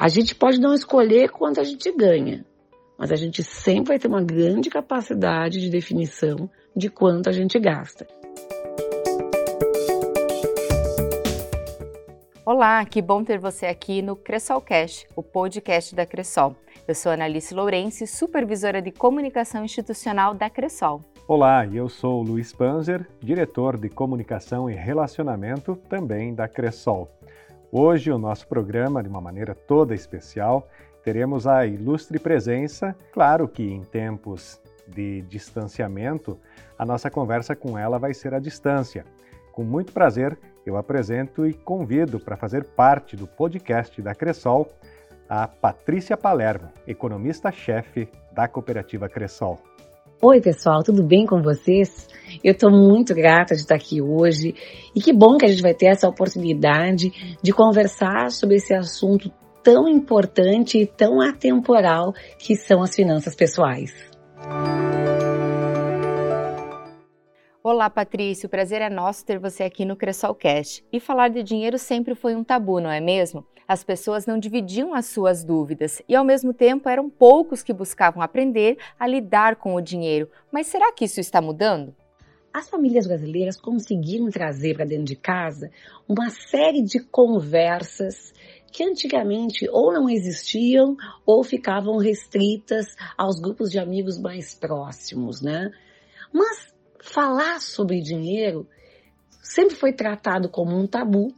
A gente pode não escolher quanto a gente ganha, mas a gente sempre vai ter uma grande capacidade de definição de quanto a gente gasta. Olá, que bom ter você aqui no Cressol Cash, o podcast da Cressol. Eu sou Analice Lourenço, supervisora de comunicação institucional da Cressol. Olá, eu sou Luiz Panzer, diretor de comunicação e relacionamento também da Cressol. Hoje, o nosso programa, de uma maneira toda especial, teremos a ilustre presença, claro que em tempos de distanciamento, a nossa conversa com ela vai ser à distância. Com muito prazer, eu apresento e convido para fazer parte do podcast da Cressol a Patrícia Palermo, economista-chefe da cooperativa Cressol. Oi, pessoal, tudo bem com vocês? Eu estou muito grata de estar aqui hoje e que bom que a gente vai ter essa oportunidade de conversar sobre esse assunto tão importante e tão atemporal que são as finanças pessoais. Olá, Patrícia. O prazer é nosso ter você aqui no Cressol Cash. E falar de dinheiro sempre foi um tabu, não é mesmo? As pessoas não dividiam as suas dúvidas e, ao mesmo tempo, eram poucos que buscavam aprender a lidar com o dinheiro. Mas será que isso está mudando? As famílias brasileiras conseguiram trazer para dentro de casa uma série de conversas que antigamente ou não existiam ou ficavam restritas aos grupos de amigos mais próximos, né? Mas falar sobre dinheiro sempre foi tratado como um tabu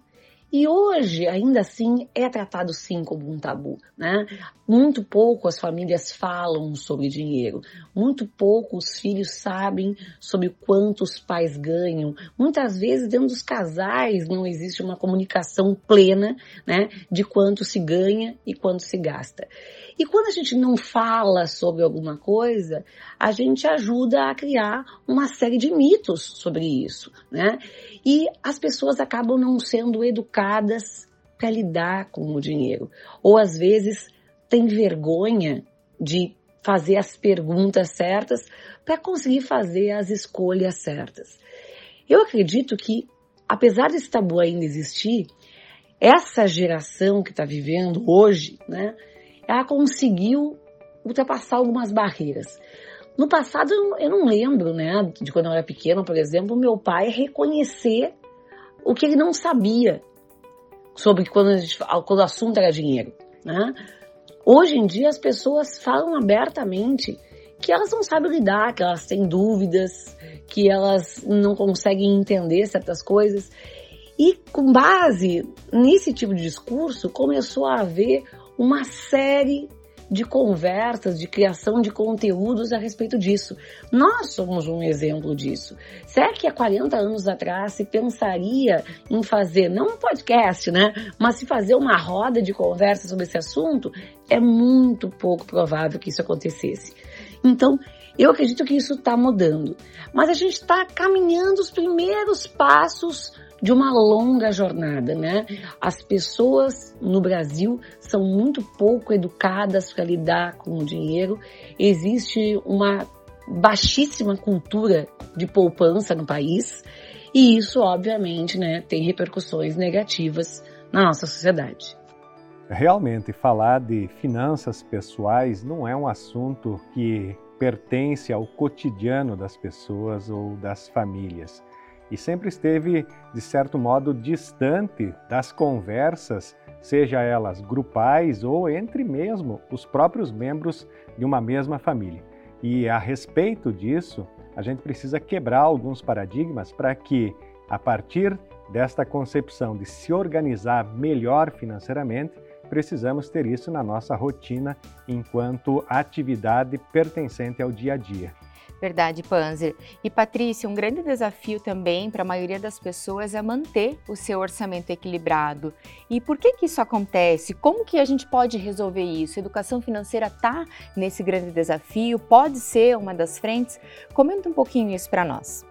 e hoje, ainda assim, é tratado sim como um tabu, né? Muito pouco as famílias falam sobre dinheiro, muito pouco os filhos sabem sobre quanto os pais ganham. Muitas vezes, dentro dos casais, não existe uma comunicação plena, né, de quanto se ganha e quanto se gasta. E quando a gente não fala sobre alguma coisa, a gente ajuda a criar uma série de mitos sobre isso, né? E as pessoas acabam não sendo educadas para lidar com o dinheiro. Ou às vezes têm vergonha de fazer as perguntas certas para conseguir fazer as escolhas certas. Eu acredito que, apesar desse tabu ainda existir, essa geração que está vivendo hoje, né, ela conseguiu ultrapassar algumas barreiras. No passado, eu não lembro, né, de quando eu era pequena, por exemplo, meu pai reconhecer o que ele não sabia sobre quando, gente, quando o assunto era dinheiro, né? Hoje em dia, as pessoas falam abertamente que elas não sabem lidar, que elas têm dúvidas, que elas não conseguem entender certas coisas. E com base nesse tipo de discurso, começou a haver uma série de conversas, de criação de conteúdos a respeito disso. Nós somos um exemplo disso. Será que há 40 anos atrás se pensaria em fazer, não um podcast, né? Mas se fazer uma roda de conversa sobre esse assunto? É muito pouco provável que isso acontecesse. Então, eu acredito que isso está mudando. Mas a gente está caminhando os primeiros passos de uma longa jornada, né? As pessoas no Brasil são muito pouco educadas para lidar com o dinheiro. Existe uma baixíssima cultura de poupança no país e isso, obviamente, né, tem repercussões negativas na nossa sociedade. Realmente, falar de finanças pessoais não é um assunto que pertence ao cotidiano das pessoas ou das famílias e sempre esteve, de certo modo, distante das conversas, seja elas grupais ou entre mesmo os próprios membros de uma mesma família. E a respeito disso, a gente precisa quebrar alguns paradigmas para que, a partir desta concepção de se organizar melhor financeiramente, precisamos ter isso na nossa rotina enquanto atividade pertencente ao dia a dia. Verdade, Panzer. E Patrícia, um grande desafio também para a maioria das pessoas é manter o seu orçamento equilibrado. E por que que isso acontece? Como que a gente pode resolver isso? A educação financeira está nesse grande desafio? Pode ser uma das frentes? Comenta um pouquinho isso para nós.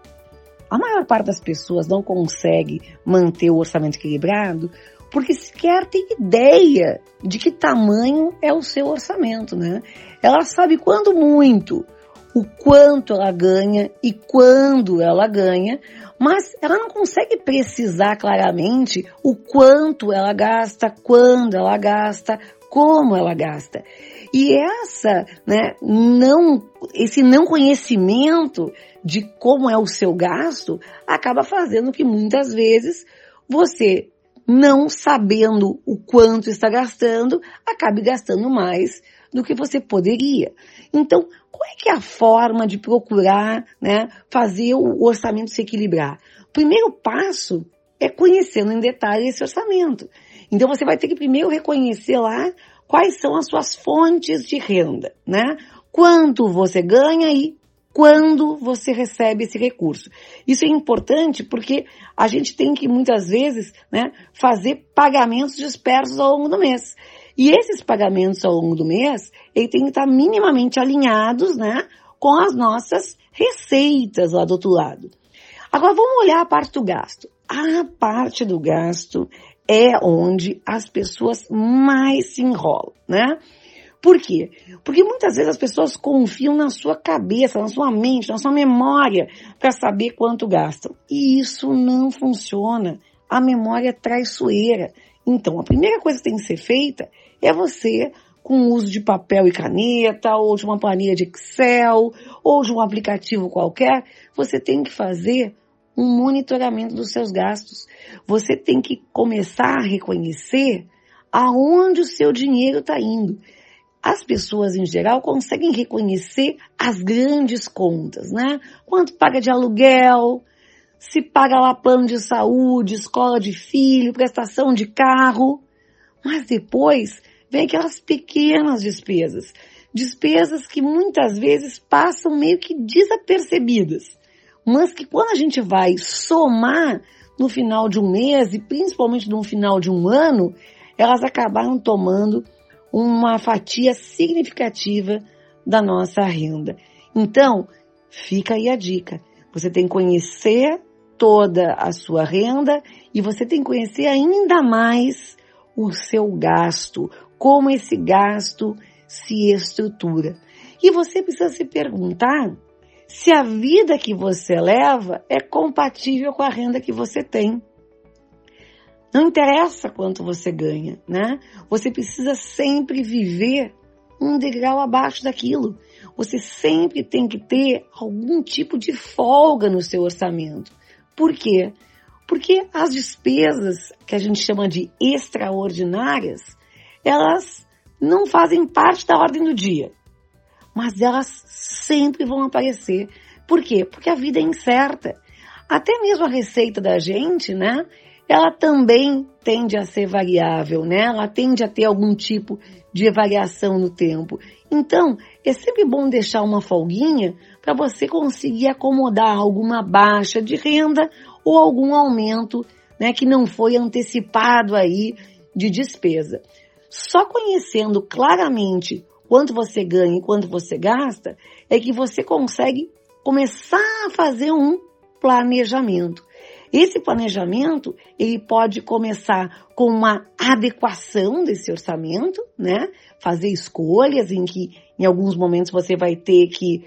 A maior parte das pessoas não consegue manter o orçamento equilibrado porque sequer tem ideia de que tamanho é o seu orçamento, né? Ela sabe quando muito o quanto ela ganha e quando ela ganha, mas ela não consegue precisar claramente o quanto ela gasta, quando ela gasta, como ela gasta. E essa, né, não, esse não conhecimento de como é o seu gasto acaba fazendo que muitas vezes você, não sabendo o quanto está gastando, acabe gastando mais do que você poderia. Então, qual é que é a forma de procurar, né, fazer o orçamento se equilibrar? O primeiro passo é conhecendo em detalhe esse orçamento. Então você vai ter que primeiro reconhecer lá quais são as suas fontes de renda, né? Quanto você ganha e quando você recebe esse recurso. Isso é importante porque a gente tem que muitas vezes né, fazer pagamentos dispersos ao longo do mês. E esses pagamentos ao longo do mês, ele tem que estar minimamente alinhados né, com as nossas receitas lá do outro lado. Agora vamos olhar a parte do gasto. A parte do gasto é onde as pessoas mais se enrolam, né? Por quê? Porque muitas vezes as pessoas confiam na sua cabeça, na sua mente, na sua memória para saber quanto gastam. E isso não funciona. A memória traiçoeira. Então, a primeira coisa que tem que ser feita é você, com o uso de papel e caneta, ou de uma planilha de Excel, ou de um aplicativo qualquer, você tem que fazer um monitoramento dos seus gastos. Você tem que começar a reconhecer aonde o seu dinheiro está indo. As pessoas em geral conseguem reconhecer as grandes contas, né? Quanto paga de aluguel, se paga lá plano de saúde, escola de filho, prestação de carro. Mas depois vem aquelas pequenas despesas. Despesas que muitas vezes passam meio que desapercebidas mas que quando a gente vai somar no final de um mês e principalmente no final de um ano, elas acabaram tomando uma fatia significativa da nossa renda. Então, fica aí a dica. Você tem que conhecer toda a sua renda e você tem que conhecer ainda mais o seu gasto, como esse gasto se estrutura. E você precisa se perguntar se a vida que você leva é compatível com a renda que você tem. Não interessa quanto você ganha, né? Você precisa sempre viver um degrau abaixo daquilo. Você sempre tem que ter algum tipo de folga no seu orçamento. Por quê? Porque as despesas que a gente chama de extraordinárias, elas não fazem parte da ordem do dia mas elas sempre vão aparecer. Por quê? Porque a vida é incerta. Até mesmo a receita da gente, né? Ela também tende a ser variável, né? Ela tende a ter algum tipo de variação no tempo. Então, é sempre bom deixar uma folguinha para você conseguir acomodar alguma baixa de renda ou algum aumento, né, que não foi antecipado aí de despesa. Só conhecendo claramente quanto você ganha e quanto você gasta, é que você consegue começar a fazer um planejamento. Esse planejamento, ele pode começar com uma adequação desse orçamento, né? Fazer escolhas em que em alguns momentos você vai ter que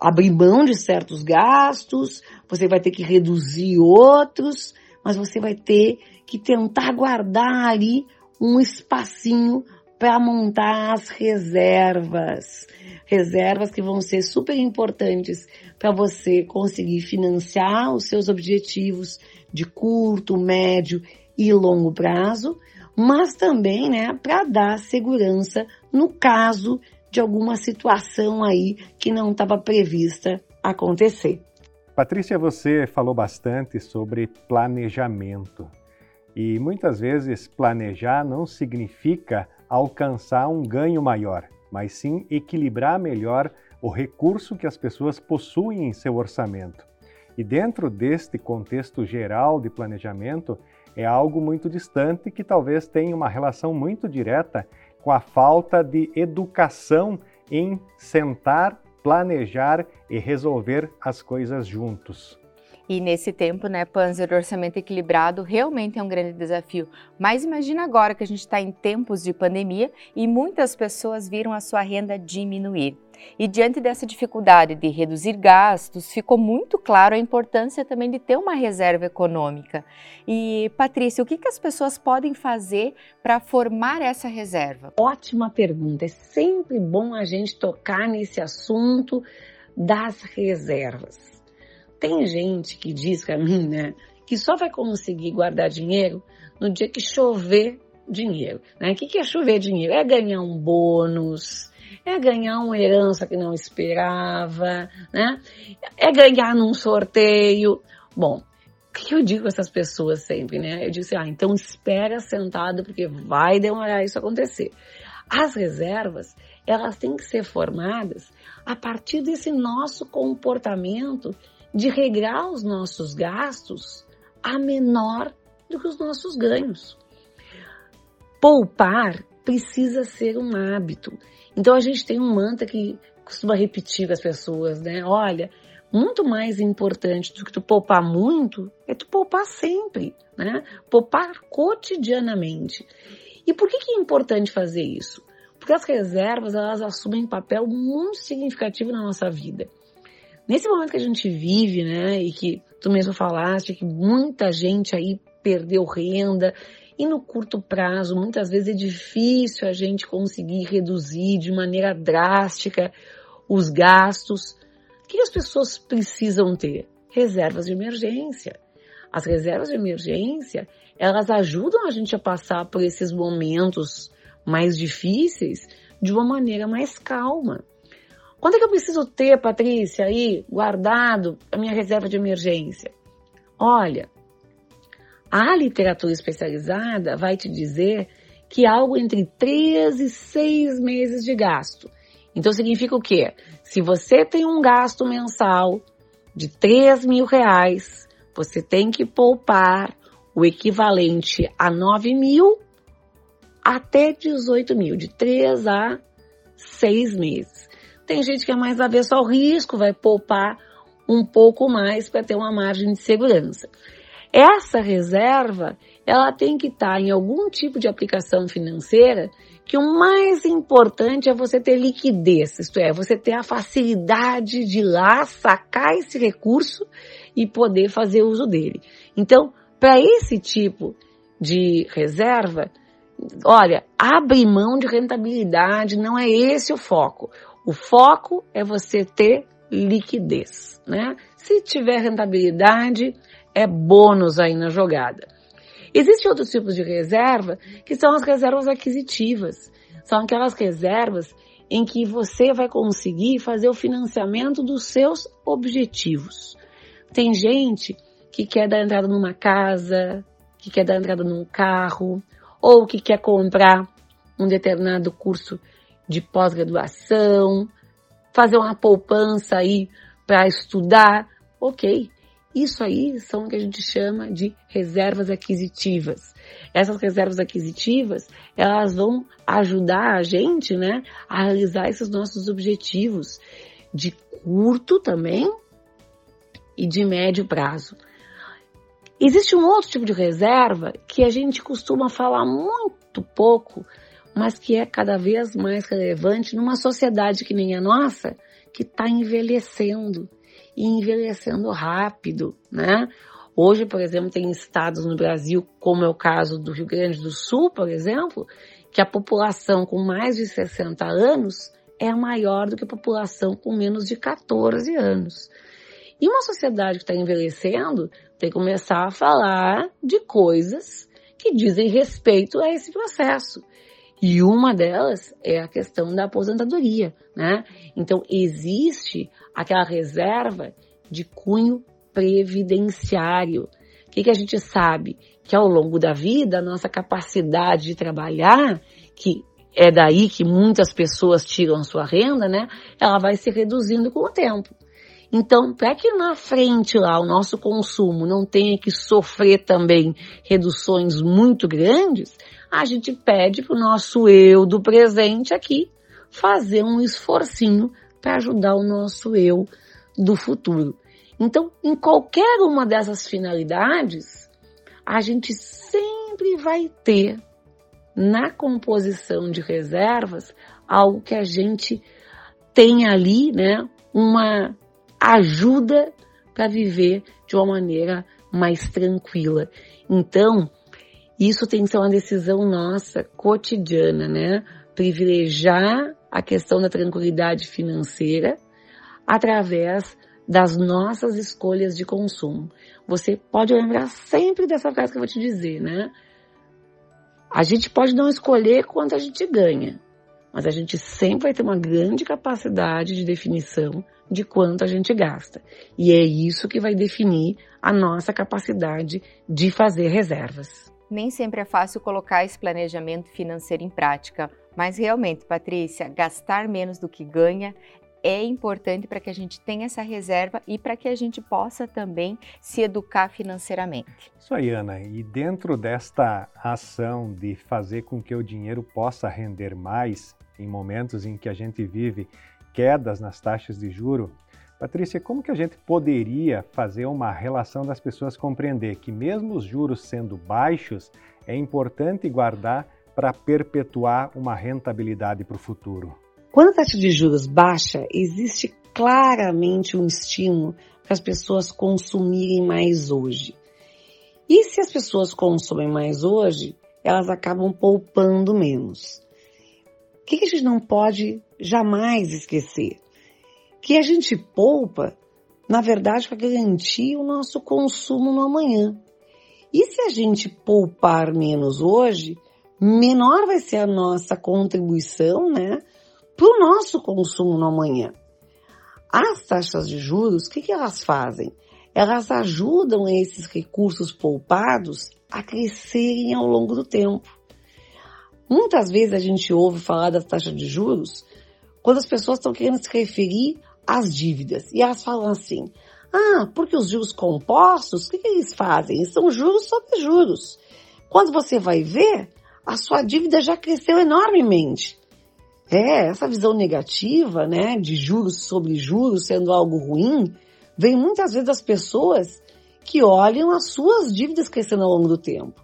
abrir mão de certos gastos, você vai ter que reduzir outros, mas você vai ter que tentar guardar ali um espacinho para montar as reservas. Reservas que vão ser super importantes para você conseguir financiar os seus objetivos de curto, médio e longo prazo, mas também, né, para dar segurança no caso de alguma situação aí que não estava prevista acontecer. Patrícia, você falou bastante sobre planejamento. E muitas vezes planejar não significa alcançar um ganho maior, mas sim equilibrar melhor o recurso que as pessoas possuem em seu orçamento. E dentro deste contexto geral de planejamento, é algo muito distante que talvez tenha uma relação muito direta com a falta de educação em sentar, planejar e resolver as coisas juntos. E nesse tempo, né, Panzer, orçamento equilibrado realmente é um grande desafio. Mas imagina agora que a gente está em tempos de pandemia e muitas pessoas viram a sua renda diminuir. E diante dessa dificuldade de reduzir gastos, ficou muito claro a importância também de ter uma reserva econômica. E, Patrícia, o que, que as pessoas podem fazer para formar essa reserva? Ótima pergunta. É sempre bom a gente tocar nesse assunto das reservas. Tem gente que diz para mim, né, que só vai conseguir guardar dinheiro no dia que chover dinheiro. Né? O que é chover dinheiro? É ganhar um bônus, é ganhar uma herança que não esperava, né? É ganhar num sorteio. Bom, o que eu digo a essas pessoas sempre, né? Eu digo assim, ah, então espera sentado porque vai demorar isso acontecer. As reservas, elas têm que ser formadas a partir desse nosso comportamento de regrar os nossos gastos a menor do que os nossos ganhos. Poupar precisa ser um hábito. Então a gente tem um mantra que costuma repetir com as pessoas, né? Olha, muito mais importante do que tu poupar muito é tu poupar sempre, né? Poupar cotidianamente. E por que, que é importante fazer isso? Porque as reservas elas assumem um papel muito significativo na nossa vida. Nesse momento que a gente vive, né, e que tu mesmo falaste que muita gente aí perdeu renda e no curto prazo, muitas vezes é difícil a gente conseguir reduzir de maneira drástica os gastos. O que as pessoas precisam ter? Reservas de emergência. As reservas de emergência, elas ajudam a gente a passar por esses momentos mais difíceis de uma maneira mais calma. Quanto é que eu preciso ter, Patrícia, aí, guardado a minha reserva de emergência? Olha, a literatura especializada vai te dizer que algo entre 3 e 6 meses de gasto. Então significa o quê? Se você tem um gasto mensal de 3 mil reais, você tem que poupar o equivalente a 9 mil até 18 mil, de 3 a 6 meses. Tem gente que é mais avesso ao risco, vai poupar um pouco mais para ter uma margem de segurança. Essa reserva, ela tem que estar tá em algum tipo de aplicação financeira que o mais importante é você ter liquidez, isto é, você ter a facilidade de lá sacar esse recurso e poder fazer uso dele. Então, para esse tipo de reserva, olha, abre mão de rentabilidade, não é esse o foco. O foco é você ter liquidez, né? Se tiver rentabilidade, é bônus aí na jogada. Existem outros tipos de reserva que são as reservas aquisitivas. São aquelas reservas em que você vai conseguir fazer o financiamento dos seus objetivos. Tem gente que quer dar entrada numa casa, que quer dar entrada num carro, ou que quer comprar um determinado curso de pós-graduação, fazer uma poupança aí para estudar, ok. Isso aí são o que a gente chama de reservas aquisitivas. Essas reservas aquisitivas, elas vão ajudar a gente, né, a realizar esses nossos objetivos de curto também e de médio prazo. Existe um outro tipo de reserva que a gente costuma falar muito pouco, mas que é cada vez mais relevante numa sociedade que nem a nossa, que está envelhecendo e envelhecendo rápido, né? Hoje, por exemplo, tem estados no Brasil, como é o caso do Rio Grande do Sul, por exemplo, que a população com mais de 60 anos é maior do que a população com menos de 14 anos. E uma sociedade que está envelhecendo tem que começar a falar de coisas que dizem respeito a esse processo. E uma delas é a questão da aposentadoria, né? Então existe aquela reserva de cunho previdenciário. O que, que a gente sabe? Que ao longo da vida, a nossa capacidade de trabalhar, que é daí que muitas pessoas tiram sua renda, né? Ela vai se reduzindo com o tempo. Então, para que na frente lá o nosso consumo não tenha que sofrer também reduções muito grandes, a gente pede para o nosso eu do presente aqui fazer um esforcinho para ajudar o nosso eu do futuro. Então, em qualquer uma dessas finalidades, a gente sempre vai ter na composição de reservas algo que a gente tem ali, né, uma ajuda para viver de uma maneira mais tranquila. Então, isso tem que ser uma decisão nossa, cotidiana, né? Privilegiar a questão da tranquilidade financeira através das nossas escolhas de consumo. Você pode lembrar sempre dessa frase que eu vou te dizer, né? A gente pode não escolher quanto a gente ganha, mas a gente sempre vai ter uma grande capacidade de definição de quanto a gente gasta. E é isso que vai definir a nossa capacidade de fazer reservas. Nem sempre é fácil colocar esse planejamento financeiro em prática, mas realmente, Patrícia, gastar menos do que ganha é importante para que a gente tenha essa reserva e para que a gente possa também se educar financeiramente. Isso aí, Ana. E dentro desta ação de fazer com que o dinheiro possa render mais em momentos em que a gente vive quedas nas taxas de juro, Patrícia, como que a gente poderia fazer uma relação das pessoas compreender que mesmo os juros sendo baixos, é importante guardar para perpetuar uma rentabilidade para o futuro? Quando a taxa de juros baixa, existe claramente um estímulo para as pessoas consumirem mais hoje. E se as pessoas consomem mais hoje, elas acabam poupando menos. O que a gente não pode jamais esquecer? Que a gente poupa, na verdade, para garantir o nosso consumo no amanhã. E se a gente poupar menos hoje, menor vai ser a nossa contribuição, né, para o nosso consumo no amanhã. As taxas de juros, o que, que elas fazem? Elas ajudam esses recursos poupados a crescerem ao longo do tempo. Muitas vezes a gente ouve falar das taxas de juros quando as pessoas estão querendo se referir às dívidas. E elas falam assim: ah, porque os juros compostos, o que, que eles fazem? são juros sobre juros. Quando você vai ver, a sua dívida já cresceu enormemente. É, essa visão negativa, né, de juros sobre juros sendo algo ruim, vem muitas vezes das pessoas que olham as suas dívidas crescendo ao longo do tempo.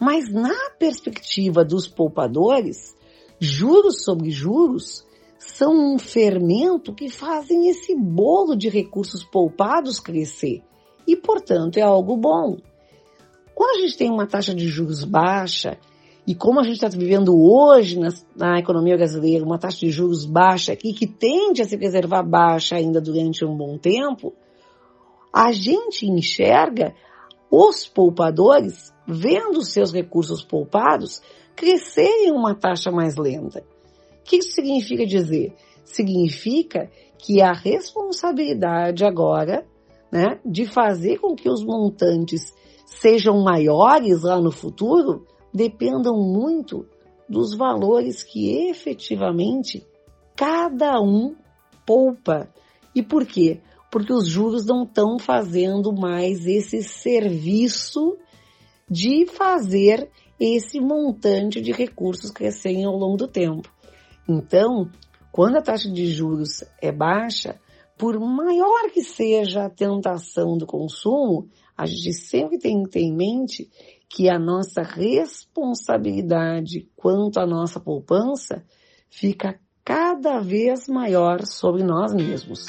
Mas na perspectiva dos poupadores, juros sobre juros são um fermento que fazem esse bolo de recursos poupados crescer. E, portanto, é algo bom. Quando a gente tem uma taxa de juros baixa e como a gente está vivendo hoje na, na, economia brasileira, uma taxa de juros baixa aqui, que tende a se preservar baixa ainda durante um bom tempo, a gente enxerga os poupadores vendo seus recursos poupados crescerem uma taxa mais lenta. O que isso significa dizer? Significa que a responsabilidade agora né, de fazer com que os montantes sejam maiores lá no futuro dependam muito dos valores que efetivamente cada um poupa. E por quê? Porque os juros não estão fazendo mais esse serviço de fazer esse montante de recursos crescerem ao longo do tempo. Então, quando a taxa de juros é baixa, por maior que seja a tentação do consumo, a gente sempre tem que ter em mente que a nossa responsabilidade quanto à nossa poupança fica cada vez maior sobre nós mesmos.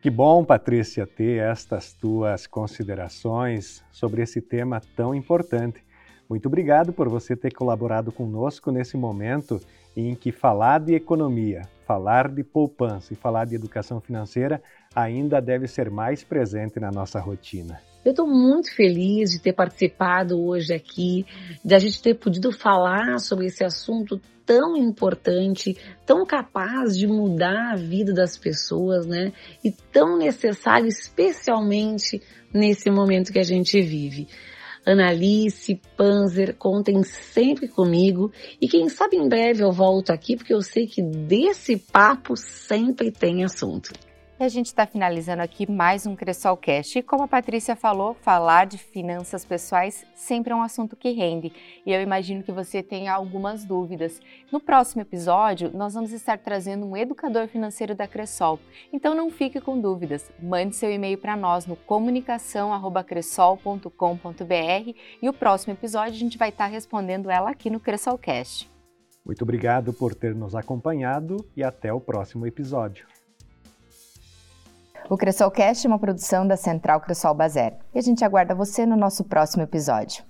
Que bom, Patrícia, ter estas tuas considerações sobre esse tema tão importante. Muito obrigado por você ter colaborado conosco nesse momento em que falar de economia, falar de poupança e falar de educação financeira ainda deve ser mais presente na nossa rotina. Eu estou muito feliz de ter participado hoje aqui, de a gente ter podido falar sobre esse assunto tão importante, tão capaz de mudar a vida das pessoas, né? E tão necessário, especialmente nesse momento que a gente vive. Analice, Panzer, contem sempre comigo e quem sabe em breve eu volto aqui porque eu sei que desse papo sempre tem assunto. E a gente está finalizando aqui mais um Cressolcast. E como a Patrícia falou, falar de finanças pessoais sempre é um assunto que rende. E eu imagino que você tenha algumas dúvidas. No próximo episódio, nós vamos estar trazendo um educador financeiro da Cressol. Então não fique com dúvidas. Mande seu e-mail para nós no comunicação@cressol.com.br e o próximo episódio a gente vai estar respondendo ela aqui no Cressolcast. Muito obrigado por ter nos acompanhado e até o próximo episódio. O Cressolcast é uma produção da Central Cressol Bazer e a gente aguarda você no nosso próximo episódio.